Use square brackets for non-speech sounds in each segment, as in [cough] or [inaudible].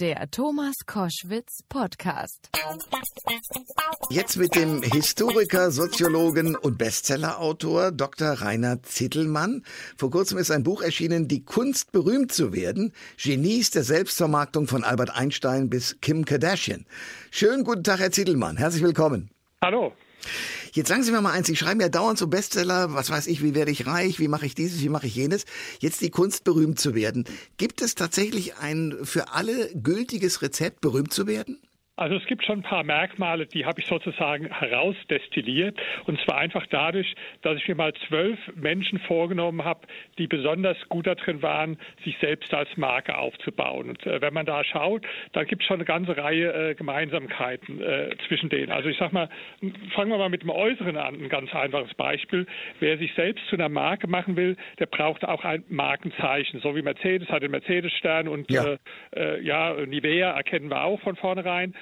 Der Thomas Koschwitz Podcast. Jetzt mit dem Historiker, Soziologen und Bestsellerautor Dr. Rainer Zittelmann. Vor kurzem ist ein Buch erschienen, Die Kunst berühmt zu werden. Genies der Selbstvermarktung von Albert Einstein bis Kim Kardashian. Schönen guten Tag, Herr Zittelmann. Herzlich willkommen. Hallo. Jetzt sagen Sie mir mal eins, Sie schreiben ja dauernd so Bestseller, was weiß ich, wie werde ich reich, wie mache ich dieses, wie mache ich jenes. Jetzt die Kunst berühmt zu werden. Gibt es tatsächlich ein für alle gültiges Rezept, berühmt zu werden? Also es gibt schon ein paar Merkmale, die habe ich sozusagen herausdestilliert. Und zwar einfach dadurch, dass ich mir mal zwölf Menschen vorgenommen habe, die besonders gut darin waren, sich selbst als Marke aufzubauen. Und äh, wenn man da schaut, dann gibt es schon eine ganze Reihe äh, Gemeinsamkeiten äh, zwischen denen. Also ich sag mal, fangen wir mal mit dem Äußeren an, ein ganz einfaches Beispiel. Wer sich selbst zu einer Marke machen will, der braucht auch ein Markenzeichen. So wie Mercedes hat den Mercedes-Stern und ja. Äh, äh, ja, Nivea erkennen wir auch von vornherein.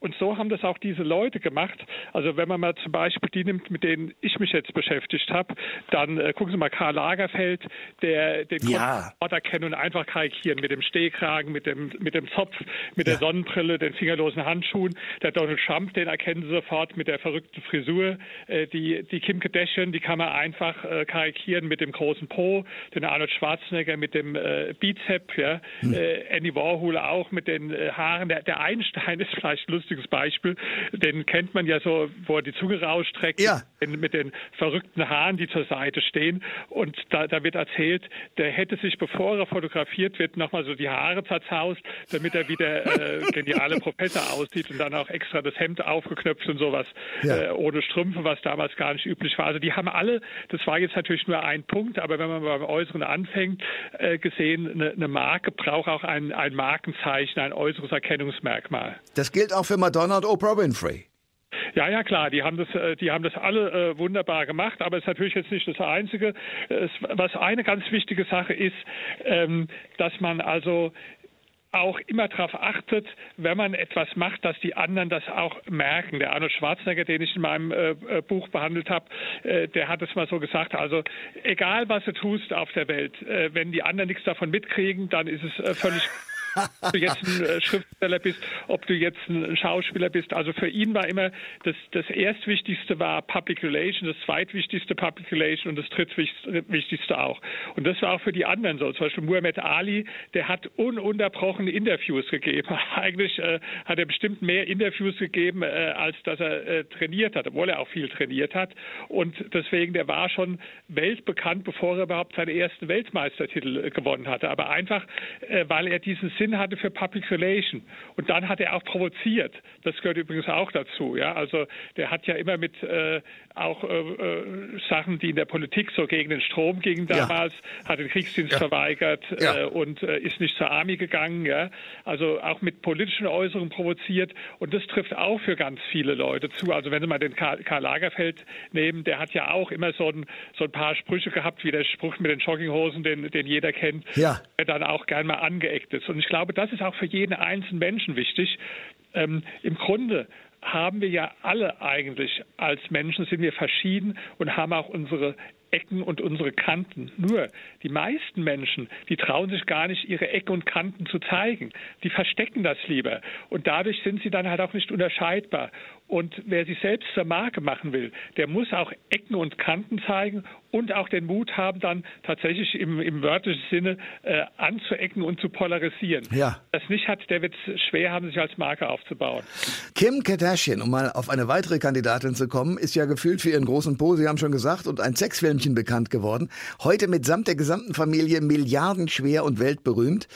Und so haben das auch diese Leute gemacht. Also wenn man mal zum Beispiel die nimmt, mit denen ich mich jetzt beschäftigt habe, dann äh, gucken Sie mal Karl Lagerfeld, der den ja. Ort erkennen und einfach karikieren mit dem Stehkragen, mit dem mit dem Zopf, mit ja. der Sonnenbrille, den fingerlosen Handschuhen. Der Donald Trump, den erkennen Sie sofort mit der verrückten Frisur. Äh, die die Kim Kardashian, die kann man einfach äh, karikieren mit dem großen Po. Den Arnold Schwarzenegger mit dem äh, Bizep, ja. Hm. Äh, Andy Warhol auch mit den äh, Haaren. Der, der Einstein [laughs] ist vielleicht lustig lustiges Beispiel. Den kennt man ja so, wo er die Zunge rausstreckt, ja. mit den verrückten Haaren, die zur Seite stehen. Und da, da wird erzählt, der hätte sich, bevor er fotografiert wird, nochmal so die Haare zerzaust, damit er wieder äh, [laughs] geniale Professor aussieht und dann auch extra das Hemd aufgeknöpft und sowas ja. äh, ohne Strümpfe, was damals gar nicht üblich war. Also die haben alle, das war jetzt natürlich nur ein Punkt, aber wenn man beim Äußeren anfängt, äh, gesehen, eine, eine Marke braucht auch ein, ein Markenzeichen, ein äußeres Erkennungsmerkmal. Das gilt auch für Madonna und Oprah Winfrey. Ja, ja, klar, die haben das, äh, die haben das alle äh, wunderbar gemacht, aber es ist natürlich jetzt nicht das Einzige. Es, was eine ganz wichtige Sache ist, ähm, dass man also auch immer darauf achtet, wenn man etwas macht, dass die anderen das auch merken. Der Arnold Schwarzenegger, den ich in meinem äh, äh Buch behandelt habe, äh, der hat es mal so gesagt, also egal was du tust auf der Welt, äh, wenn die anderen nichts davon mitkriegen, dann ist es äh, völlig ob du jetzt ein äh, Schriftsteller bist, ob du jetzt ein Schauspieler bist. Also für ihn war immer das, das erstwichtigste war Public Relation, das zweitwichtigste Public Relation und das drittwichtigste auch. Und das war auch für die anderen so. Zum Beispiel Muhammad Ali, der hat ununterbrochen Interviews gegeben. [laughs] Eigentlich äh, hat er bestimmt mehr Interviews gegeben, äh, als dass er äh, trainiert hat, obwohl er auch viel trainiert hat. Und deswegen, der war schon weltbekannt, bevor er überhaupt seinen ersten Weltmeistertitel äh, gewonnen hatte. Aber einfach, äh, weil er diesen Sinn hatte für Public Relation. Und dann hat er auch provoziert. Das gehört übrigens auch dazu. Ja, also der hat ja immer mit äh, auch äh, äh Sachen, die in der Politik so gegen den Strom gingen damals, ja. hat den Kriegsdienst ja. verweigert ja. äh, und äh, ist nicht zur Armee gegangen. Ja, also auch mit politischen Äußerungen provoziert. Und das trifft auch für ganz viele Leute zu. Also wenn Sie mal den Karl, Karl Lagerfeld nehmen, der hat ja auch immer so ein, so ein paar Sprüche gehabt, wie der Spruch mit den Jogginghosen, den, den jeder kennt, der dann auch gern mal angeeckt ist. Und ich glaube, das ist auch für jeden einzelnen Menschen wichtig. Ähm, Im Grunde haben wir ja alle eigentlich als Menschen, sind wir verschieden und haben auch unsere Ecken und unsere Kanten. Nur die meisten Menschen, die trauen sich gar nicht, ihre Ecken und Kanten zu zeigen. Die verstecken das lieber. Und dadurch sind sie dann halt auch nicht unterscheidbar. Und wer sich selbst zur Marke machen will, der muss auch Ecken und Kanten zeigen und auch den Mut haben, dann tatsächlich im, im wörtlichen Sinne äh, anzuecken und zu polarisieren. Ja. Das nicht hat, der wird es schwer haben, sich als Marke aufzubauen. Kim Kardashian, um mal auf eine weitere Kandidatin zu kommen, ist ja gefühlt für ihren großen Po, Sie haben schon gesagt, und ein Sexfilmchen bekannt geworden. Heute mitsamt der gesamten Familie milliardenschwer und weltberühmt.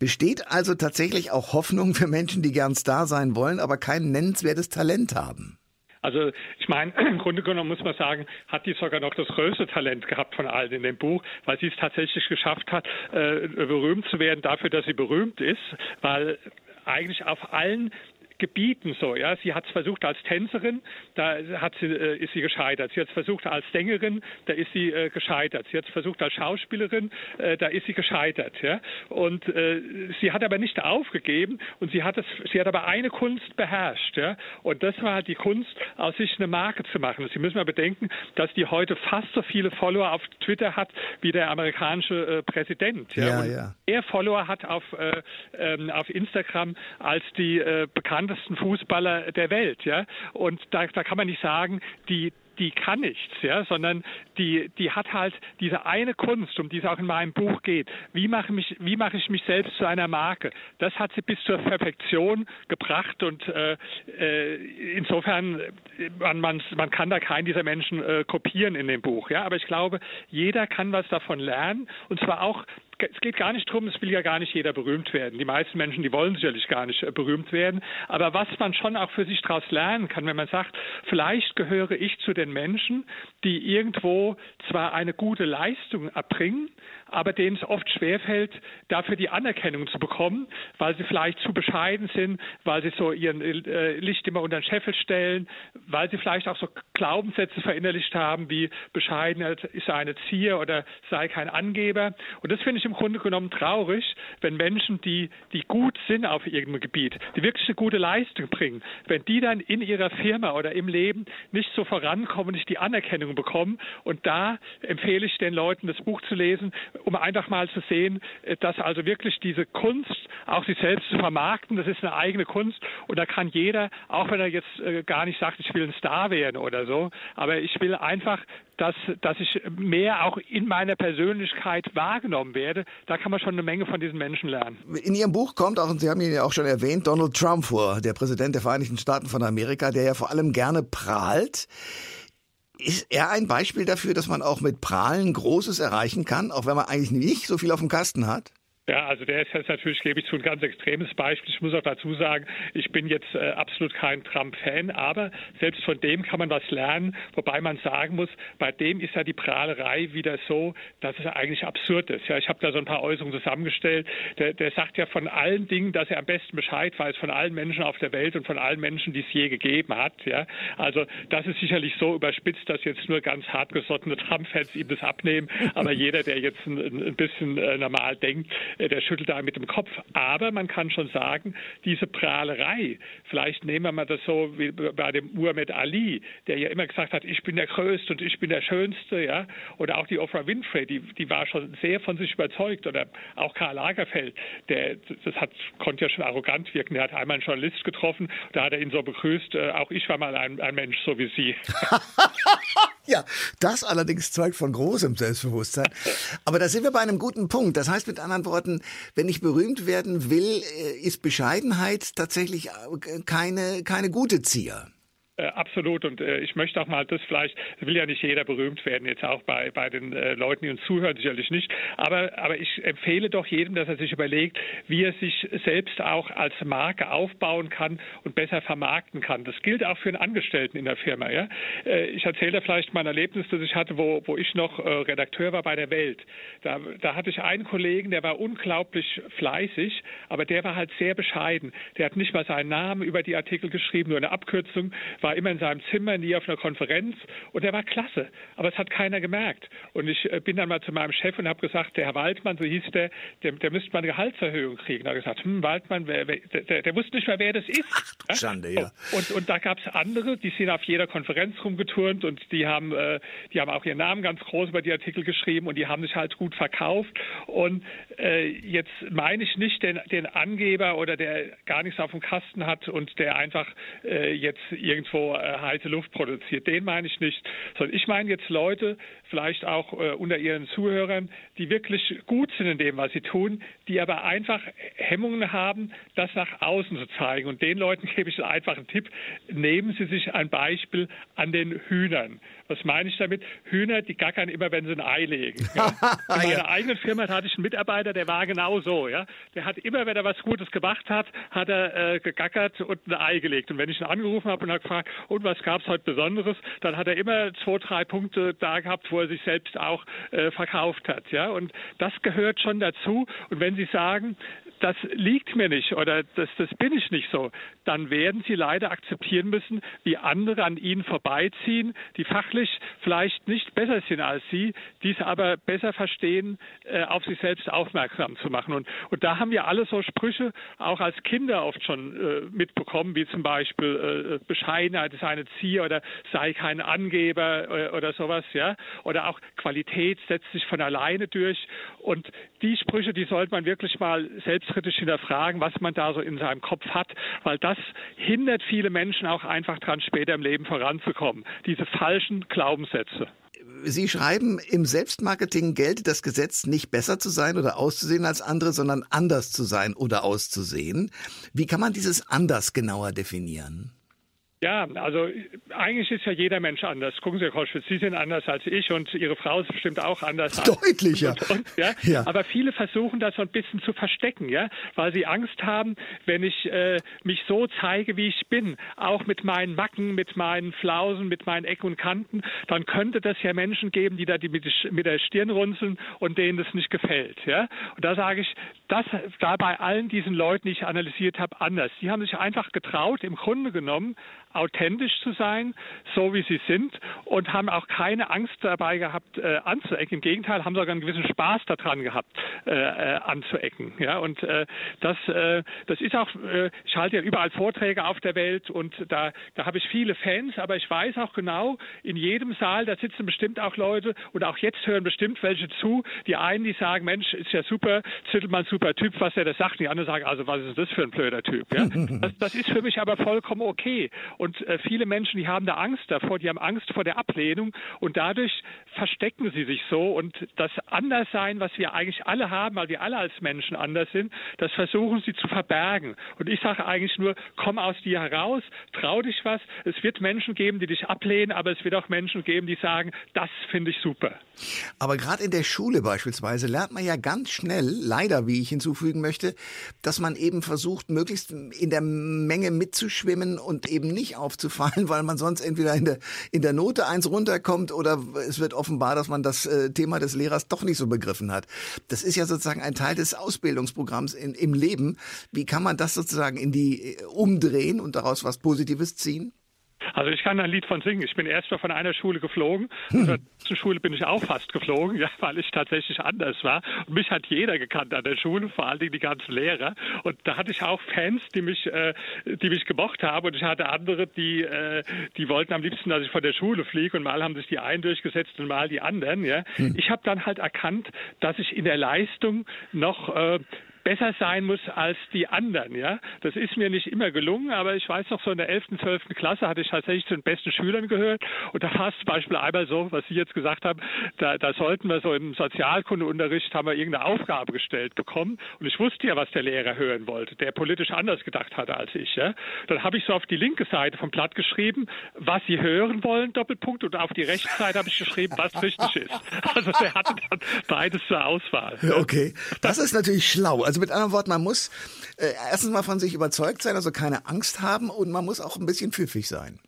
Besteht also tatsächlich auch Hoffnung für Menschen, die gern Star sein wollen, aber kein nennenswertes Talent haben? Haben? Also ich meine, [clears throat] im Grunde genommen muss man sagen, hat die sogar noch das größte Talent gehabt von allen in dem Buch, weil sie es tatsächlich geschafft hat, äh, berühmt zu werden dafür, dass sie berühmt ist, weil eigentlich auf allen Gebieten so. Ja, sie hat es versucht als Tänzerin, da hat sie, äh, ist sie gescheitert. Sie hat es versucht als Sängerin, da ist sie äh, gescheitert. Sie hat es versucht als Schauspielerin, äh, da ist sie gescheitert. Ja, und äh, sie hat aber nicht aufgegeben und sie hat es, sie hat aber eine Kunst beherrscht. Ja, und das war halt die Kunst, aus sich eine Marke zu machen. Und Sie müssen mal bedenken, dass die heute fast so viele Follower auf Twitter hat wie der amerikanische äh, Präsident. Ja, ja. ja. Mehr Follower hat auf äh, ähm, auf Instagram als die äh, bekanntesten Fußballer der Welt. Ja, und da, da kann man nicht sagen, die die kann nichts, ja, sondern die, die hat halt diese eine Kunst, um die es auch in meinem Buch geht. Wie mache, mich, wie mache ich mich selbst zu einer Marke? Das hat sie bis zur Perfektion gebracht und äh, äh, insofern, man, man, man kann da keinen dieser Menschen äh, kopieren in dem Buch, ja, aber ich glaube, jeder kann was davon lernen und zwar auch es geht gar nicht darum, es will ja gar nicht jeder berühmt werden. Die meisten Menschen, die wollen sicherlich gar nicht äh, berühmt werden. Aber was man schon auch für sich daraus lernen kann, wenn man sagt, vielleicht gehöre ich zu den Menschen, die irgendwo zwar eine gute Leistung erbringen, aber denen es oft schwerfällt, dafür die Anerkennung zu bekommen, weil sie vielleicht zu bescheiden sind, weil sie so ihren äh, Licht immer unter den Scheffel stellen, weil sie vielleicht auch so Glaubenssätze verinnerlicht haben, wie Bescheidenheit ist eine Zier oder sei kein Angeber. Und das finde ich im Grunde genommen traurig, wenn Menschen, die, die gut sind auf irgendeinem Gebiet, die wirklich eine gute Leistung bringen, wenn die dann in ihrer Firma oder im Leben nicht so vorankommen, nicht die Anerkennung bekommen. Und da empfehle ich den Leuten, das Buch zu lesen, um einfach mal zu sehen, äh, dass also wirklich diese Kunst, auch sich selbst zu vermarkten, das ist eine eigene Kunst und da kann jeder, auch wenn er jetzt äh, gar nicht sagt, ich will ein Star werden oder so, aber ich will einfach, dass, dass ich mehr auch in meiner Persönlichkeit wahrgenommen werde. Da kann man schon eine Menge von diesen Menschen lernen. In Ihrem Buch kommt auch, und Sie haben ihn ja auch schon erwähnt, Donald Trump vor, der Präsident der Vereinigten Staaten von Amerika, der ja vor allem gerne prahlt. Ist er ein Beispiel dafür, dass man auch mit Prahlen Großes erreichen kann, auch wenn man eigentlich nicht so viel auf dem Kasten hat? Ja, also der ist jetzt natürlich, gebe ich zu, ein ganz extremes Beispiel. Ich muss auch dazu sagen, ich bin jetzt äh, absolut kein Trump-Fan, aber selbst von dem kann man was lernen, wobei man sagen muss, bei dem ist ja die Prahlerei wieder so, dass es eigentlich absurd ist. Ja, ich habe da so ein paar Äußerungen zusammengestellt. Der, der sagt ja von allen Dingen, dass er am besten Bescheid weiß, von allen Menschen auf der Welt und von allen Menschen, die es je gegeben hat. Ja, also das ist sicherlich so überspitzt, dass jetzt nur ganz hartgesottene Trump-Fans ihm das abnehmen, aber jeder, der jetzt ein, ein bisschen äh, normal denkt, der schüttelt da mit dem Kopf. Aber man kann schon sagen, diese Prahlerei, vielleicht nehmen wir mal das so wie bei dem Muhammad Ali, der ja immer gesagt hat, ich bin der Größte und ich bin der Schönste, ja, oder auch die Oprah Winfrey, die, die war schon sehr von sich überzeugt, oder auch Karl Lagerfeld, der, das hat, konnte ja schon arrogant wirken, der hat einmal einen Journalist getroffen, da hat er ihn so begrüßt, äh, auch ich war mal ein, ein Mensch, so wie Sie. [laughs] Ja, das allerdings zeugt von großem Selbstbewusstsein. Aber da sind wir bei einem guten Punkt. Das heißt mit anderen Worten, wenn ich berühmt werden will, äh, ist Bescheidenheit tatsächlich äh, keine, keine gute Zier. Äh, absolut. Und äh, ich möchte auch mal das vielleicht, will ja nicht jeder berühmt werden, jetzt auch bei, bei den äh, Leuten, die uns zuhören, sicherlich nicht. Aber, aber ich empfehle doch jedem, dass er sich überlegt, wie er sich selbst auch als Marke aufbauen kann und besser vermarkten kann. Das gilt auch für einen Angestellten in der Firma. Ja? Äh, ich erzähle da vielleicht mein Erlebnis, das ich hatte, wo, wo ich noch äh, Redakteur war bei der Welt. Da, da hatte ich einen Kollegen, der war unglaublich fleißig, aber der war halt sehr bescheiden. Der hat nicht mal seinen Namen über die Artikel geschrieben, nur eine Abkürzung, war war immer in seinem Zimmer, nie auf einer Konferenz und er war klasse, aber es hat keiner gemerkt. Und ich äh, bin dann mal zu meinem Chef und habe gesagt, der Herr Waldmann, so hieß der, der, der müsste mal eine Gehaltserhöhung kriegen. Da hat er gesagt, hm, Waldmann, wer, wer, der, der, wusste nicht mehr, wer das ist. Ach, Schande, ja. Und, und da gab es andere, die sind auf jeder Konferenz rumgeturnt und die haben, äh, die haben auch ihren Namen ganz groß über die Artikel geschrieben und die haben sich halt gut verkauft. Und äh, jetzt meine ich nicht den, den Angeber oder der gar nichts auf dem Kasten hat und der einfach äh, jetzt irgendwo so äh, heiße Luft produziert. Den meine ich nicht, sondern ich meine jetzt Leute, vielleicht auch äh, unter ihren Zuhörern, die wirklich gut sind in dem, was sie tun, die aber einfach Hemmungen haben, das nach außen zu zeigen. Und den Leuten [laughs] gebe ich einfach einen Tipp, nehmen Sie sich ein Beispiel an den Hühnern. Was meine ich damit? Hühner, die gackern immer, wenn sie ein Ei legen. Ja. [laughs] In meiner ja. eigenen Firma hatte ich einen Mitarbeiter, der war genau so. Ja. Der hat immer, wenn er was Gutes gemacht hat, hat er äh, gegackert und ein Ei gelegt. Und wenn ich ihn angerufen habe und habe gefragt, und was gab es heute Besonderes, dann hat er immer zwei, drei Punkte da gehabt, wo er sich selbst auch äh, verkauft hat. Ja. Und das gehört schon dazu. Und wenn Sie sagen, das liegt mir nicht oder das, das bin ich nicht so, dann werden sie leider akzeptieren müssen, wie andere an ihnen vorbeiziehen, die fachlich vielleicht nicht besser sind als sie, dies aber besser verstehen, äh, auf sich selbst aufmerksam zu machen. Und, und da haben wir alle so Sprüche auch als Kinder oft schon äh, mitbekommen, wie zum Beispiel äh, Bescheidenheit ist eine Zier oder sei kein Angeber äh, oder sowas, ja. Oder auch Qualität setzt sich von alleine durch. Und die Sprüche, die sollte man wirklich mal selbstkritisch hinterfragen, was man da so in seinem Kopf hat, weil das hindert viele Menschen auch einfach dran, später im Leben voranzukommen. Diese falschen Glaubenssätze. Sie schreiben, im Selbstmarketing gelte das Gesetz nicht besser zu sein oder auszusehen als andere, sondern anders zu sein oder auszusehen. Wie kann man dieses anders genauer definieren? Ja, also eigentlich ist ja jeder Mensch anders. Gucken Sie, Herr Koschwitz, Sie sind anders als ich und Ihre Frau ist bestimmt auch anders. Deutlicher. Als und, ja? ja? Aber viele versuchen das so ein bisschen zu verstecken, ja, weil sie Angst haben, wenn ich äh, mich so zeige, wie ich bin, auch mit meinen Macken, mit meinen Flausen, mit meinen Ecken und Kanten, dann könnte das ja Menschen geben, die da die mit, mit der Stirn runzeln und denen das nicht gefällt, ja. Und da sage ich, das da bei allen diesen Leuten, die ich analysiert habe, anders. Die haben sich einfach getraut, im Grunde genommen authentisch zu sein, so wie sie sind und haben auch keine Angst dabei gehabt, äh, anzuecken. Im Gegenteil, haben sogar einen gewissen Spaß daran gehabt, äh, äh, anzuecken. Ja, und äh, das, äh, das ist auch, äh, ich halte ja überall Vorträge auf der Welt und da, da habe ich viele Fans, aber ich weiß auch genau, in jedem Saal, da sitzen bestimmt auch Leute und auch jetzt hören bestimmt welche zu. Die einen, die sagen, Mensch, ist ja super, Zittelmann, super Typ, was er da sagt. Die anderen sagen, also was ist das für ein blöder Typ? Ja? [laughs] Das, das ist für mich aber vollkommen okay. Und äh, viele Menschen, die haben da Angst davor, die haben Angst vor der Ablehnung und dadurch verstecken sie sich so. Und das Anderssein, was wir eigentlich alle haben, weil wir alle als Menschen anders sind, das versuchen sie zu verbergen. Und ich sage eigentlich nur, komm aus dir heraus, trau dich was. Es wird Menschen geben, die dich ablehnen, aber es wird auch Menschen geben, die sagen, das finde ich super. Aber gerade in der Schule beispielsweise lernt man ja ganz schnell, leider, wie ich hinzufügen möchte, dass man eben versucht, möglichst in der Menge mitzuschwimmen und eben nicht nicht aufzufallen, [laughs] weil man sonst entweder in der, in der Note eins runterkommt oder es wird offenbar, dass man das äh, Thema des Lehrers doch nicht so begriffen hat. Das ist ja sozusagen ein Teil des Ausbildungsprogramms in, im Leben. Wie kann man das sozusagen in die äh, umdrehen und daraus was Positives ziehen? Also ich kann ein Lied von singen. Ich bin erst mal von einer Schule geflogen. Hm. Zur nächsten Schule bin ich auch fast geflogen, [laughs] ja, weil ich tatsächlich anders war. Und mich hat jeder gekannt an der Schule, vor allen Dingen die ganzen Lehrer. Und da hatte ich auch Fans, die mich, äh, die mich gemocht haben. Und ich hatte andere, die, äh, die wollten am liebsten, dass ich von der Schule fliege. Und mal haben sich die einen durchgesetzt und mal die anderen. Ja. Hm. Ich habe dann halt erkannt, dass ich in der Leistung noch äh, besser sein muss als die anderen. Ja, das ist mir nicht immer gelungen, aber ich weiß noch so in der 11., 12. Klasse hatte ich tatsächlich zu den besten Schülern gehört und da war es zum Beispiel einmal so, was Sie jetzt gesagt haben, da, da sollten wir so im Sozialkundeunterricht haben wir irgendeine Aufgabe gestellt bekommen und ich wusste ja, was der Lehrer hören wollte, der politisch anders gedacht hatte als ich. Ja, dann habe ich so auf die linke Seite vom Blatt geschrieben, was Sie hören wollen, Doppelpunkt, und auf die rechte Seite habe ich geschrieben, was richtig ist. Also der hatte dann beides zur Auswahl. Okay, das ist natürlich schlau. Also mit anderen Worten, man muss äh, erstens mal von sich überzeugt sein, also keine Angst haben und man muss auch ein bisschen pfiffig sein.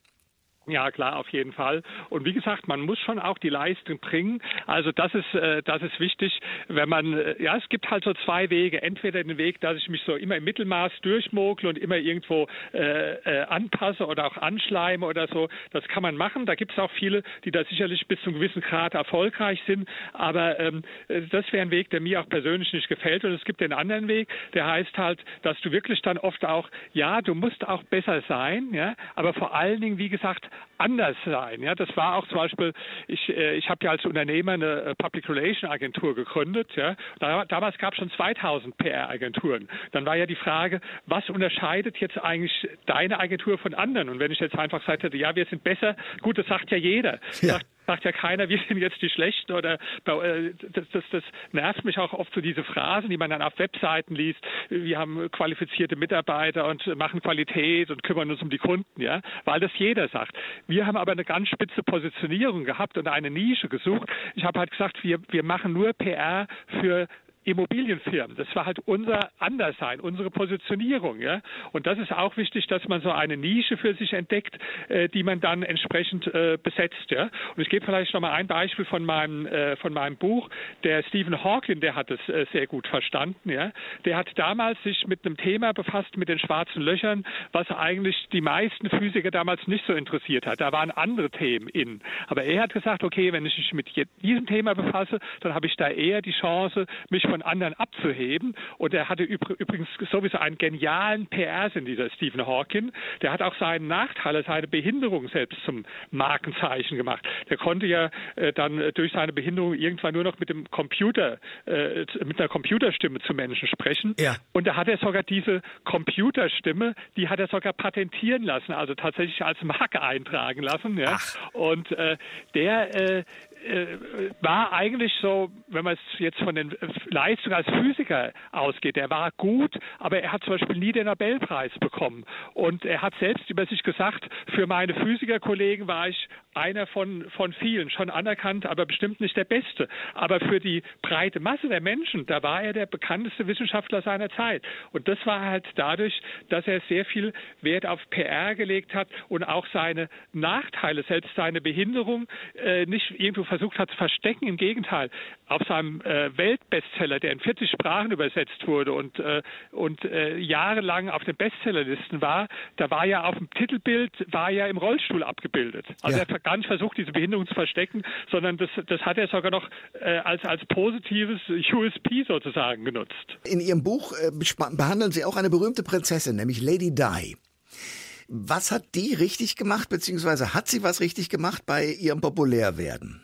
Ja, klar, auf jeden Fall. Und wie gesagt, man muss schon auch die Leistung bringen. Also das ist, äh, das ist wichtig, wenn man, äh, ja, es gibt halt so zwei Wege. Entweder den Weg, dass ich mich so immer im Mittelmaß durchmogle und immer irgendwo äh, äh, anpasse oder auch anschleime oder so. Das kann man machen. Da gibt es auch viele, die da sicherlich bis zu einem gewissen Grad erfolgreich sind. Aber ähm, äh, das wäre ein Weg, der mir auch persönlich nicht gefällt. Und es gibt den anderen Weg, der heißt halt, dass du wirklich dann oft auch, ja, du musst auch besser sein, ja, aber vor allen Dingen, wie gesagt, anders sein. Ja, das war auch zum Beispiel, ich, äh, ich habe ja als Unternehmer eine äh, Public Relation Agentur gegründet. Ja, da, damals gab es schon 2000 PR-Agenturen. Dann war ja die Frage, was unterscheidet jetzt eigentlich deine Agentur von anderen? Und wenn ich jetzt einfach gesagt hätte, ja, wir sind besser, gut, das sagt ja jeder. Ja. Sagt, sagt ja keiner, wir sind jetzt die Schlechten oder äh, das, das, das nervt mich auch oft so diese Phrasen, die man dann auf Webseiten liest. Wir haben qualifizierte Mitarbeiter und machen Qualität und kümmern uns um die Kunden, ja, weil das jeder sagt. Wir haben aber eine ganz spitze Positionierung gehabt und eine Nische gesucht. Ich habe halt gesagt, wir, wir machen nur PR für Immobilienfirmen. Das war halt unser Anderssein, unsere Positionierung. Ja? Und das ist auch wichtig, dass man so eine Nische für sich entdeckt, äh, die man dann entsprechend äh, besetzt. Ja? Und ich gebe vielleicht noch mal ein Beispiel von meinem, äh, von meinem Buch. Der Stephen Hawking, der hat es äh, sehr gut verstanden. Ja? Der hat damals sich mit einem Thema befasst, mit den schwarzen Löchern, was eigentlich die meisten Physiker damals nicht so interessiert hat. Da waren andere Themen in. Aber er hat gesagt, okay, wenn ich mich mit diesem Thema befasse, dann habe ich da eher die Chance, mich von anderen abzuheben. Und er hatte übrigens sowieso einen genialen PR-Sinn, dieser Stephen Hawking. Der hat auch seinen Nachteil, seine Behinderung selbst zum Markenzeichen gemacht. Der konnte ja äh, dann durch seine Behinderung irgendwann nur noch mit dem Computer, äh, mit einer Computerstimme zu Menschen sprechen. Ja. Und da hat er sogar diese Computerstimme, die hat er sogar patentieren lassen, also tatsächlich als Marke eintragen lassen. Ja. Und äh, der äh, äh, war eigentlich so, wenn man es jetzt von den Leistungen als Physiker ausgeht, der war gut, aber er hat zum Beispiel nie den Nobelpreis bekommen. Und er hat selbst über sich gesagt, für meine Physikerkollegen war ich einer von, von vielen, schon anerkannt, aber bestimmt nicht der Beste. Aber für die breite Masse der Menschen, da war er der bekannteste Wissenschaftler seiner Zeit. Und das war halt dadurch, dass er sehr viel Wert auf PR gelegt hat und auch seine Nachteile, selbst seine Behinderung, äh, nicht irgendwo versucht hat zu verstecken. Im Gegenteil, auf seinem äh, Weltbestseller, der in 40 Sprachen übersetzt wurde und, äh, und äh, jahrelang auf den Bestsellerlisten war, da war ja auf dem Titelbild, war ja im Rollstuhl abgebildet. Also ja. er hat gar nicht versucht, diese Behinderung zu verstecken, sondern das, das hat er sogar noch äh, als, als positives USP sozusagen genutzt. In Ihrem Buch äh, behandeln Sie auch eine berühmte Prinzessin, nämlich Lady Di. Was hat die richtig gemacht, beziehungsweise hat sie was richtig gemacht bei ihrem Populärwerden?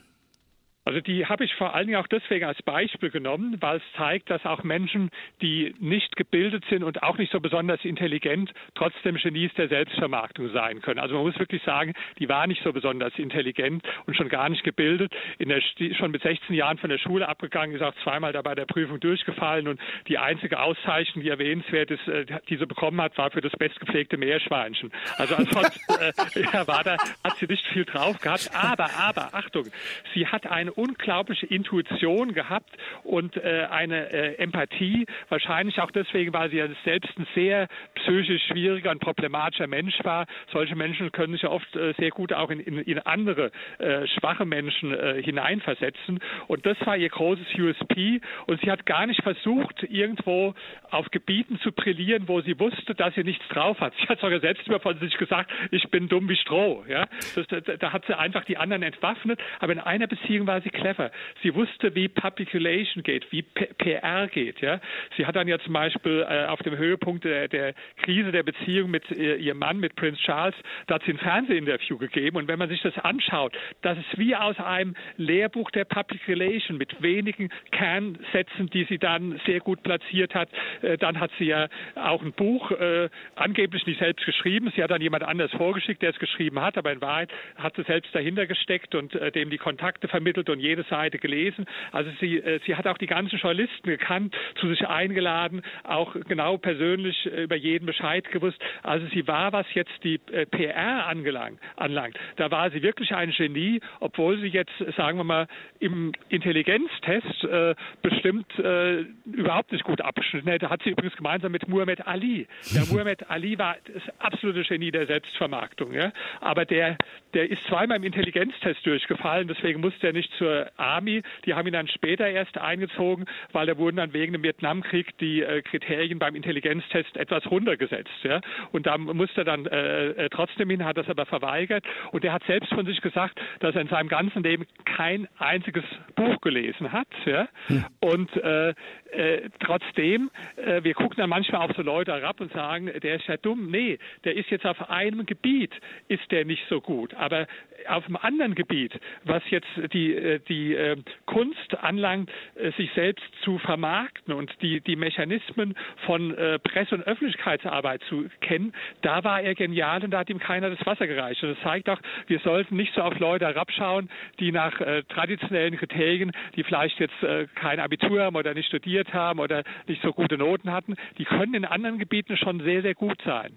Also die habe ich vor allen Dingen auch deswegen als Beispiel genommen, weil es zeigt, dass auch Menschen, die nicht gebildet sind und auch nicht so besonders intelligent, trotzdem Genies der Selbstvermarktung sein können. Also man muss wirklich sagen, die war nicht so besonders intelligent und schon gar nicht gebildet. In der, schon mit 16 Jahren von der Schule abgegangen, ist auch zweimal dabei der Prüfung durchgefallen und die einzige Auszeichnung, die erwähnenswert ist, äh, die sie bekommen hat, war für das bestgepflegte Meerschweinchen. Also ansonsten äh, [laughs] ja, war da, hat sie nicht viel drauf gehabt. Aber, aber, Achtung, sie hat eine unglaubliche Intuition gehabt und äh, eine äh, Empathie. Wahrscheinlich auch deswegen, weil sie ja selbst ein sehr psychisch schwieriger und problematischer Mensch war. Solche Menschen können sich ja oft äh, sehr gut auch in, in, in andere äh, schwache Menschen äh, hineinversetzen. Und das war ihr großes USP. Und sie hat gar nicht versucht, irgendwo auf Gebieten zu brillieren, wo sie wusste, dass sie nichts drauf hat. Sie hat sogar selbst immer von sich gesagt, ich bin dumm wie Stroh. Ja? Das, da, da hat sie einfach die anderen entwaffnet. Aber in einer Beziehung war sie sie clever. Sie wusste, wie Publiculation geht, wie P PR geht. Ja? Sie hat dann ja zum Beispiel äh, auf dem Höhepunkt der, der, Krise der Beziehung mit äh, ihrem Mann, mit Prince Charles, da hat sie ein Fernsehinterview gegeben. Und wenn man sich das anschaut, das ist wie aus einem Lehrbuch der Public Relation mit wenigen Kernsätzen, die sie dann sehr gut platziert hat. Äh, dann hat sie ja auch ein Buch äh, angeblich nicht selbst geschrieben. Sie hat dann jemand anders vorgeschickt, der es geschrieben hat, aber in Wahrheit hat sie selbst dahinter gesteckt und äh, dem die Kontakte vermittelt und und jede Seite gelesen. Also sie, äh, sie hat auch die ganzen Journalisten gekannt, zu sich eingeladen, auch genau persönlich äh, über jeden Bescheid gewusst. Also sie war, was jetzt die äh, PR angelangt, anlangt, da war sie wirklich ein Genie, obwohl sie jetzt, sagen wir mal, im Intelligenztest äh, bestimmt äh, überhaupt nicht gut abgeschnitten hätte. Hat sie übrigens gemeinsam mit Muhammad Ali. Der [laughs] Muhammad Ali war das absolute Genie der Selbstvermarktung. Ja? Aber der, der ist zweimal im Intelligenztest durchgefallen, deswegen musste er nicht zur Army. Die haben ihn dann später erst eingezogen, weil da wurden dann wegen dem Vietnamkrieg die äh, Kriterien beim Intelligenztest etwas runtergesetzt. Ja? Und da musste er dann äh, äh, trotzdem hin, hat das aber verweigert. Und er hat selbst von sich gesagt, dass er in seinem ganzen Leben kein einziges Buch gelesen hat. Ja? Hm. Und äh, äh, trotzdem, äh, wir gucken dann manchmal auf so Leute herab und sagen, der ist ja dumm. Nee, der ist jetzt auf einem Gebiet, ist der nicht so gut. Aber auf einem anderen Gebiet, was jetzt die, äh, die äh, Kunst anlangt, äh, sich selbst zu vermarkten und die, die Mechanismen von Presse- und Öffentlichkeitsarbeit zu kennen, da war er genial und da hat ihm keiner das Wasser gereicht. Und das zeigt auch, wir sollten nicht so auf Leute herabschauen, die nach traditionellen Kriterien, die vielleicht jetzt kein Abitur haben oder nicht studiert haben oder nicht so gute Noten hatten, die können in anderen Gebieten schon sehr, sehr gut sein.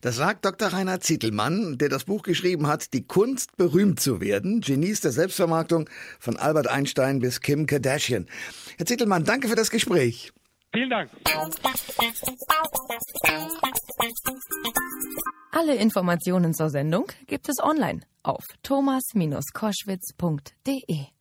Das sagt Dr. Rainer Zittelmann, der das Buch geschrieben hat, Die Kunst, berühmt zu werden. Genies der Selbstvermarktung von Albert Einstein bis Kim Kardashian. Herr Zittelmann, danke für das Gespräch. Vielen Dank. Alle Informationen zur Sendung gibt es online auf thomas-koschwitz.de.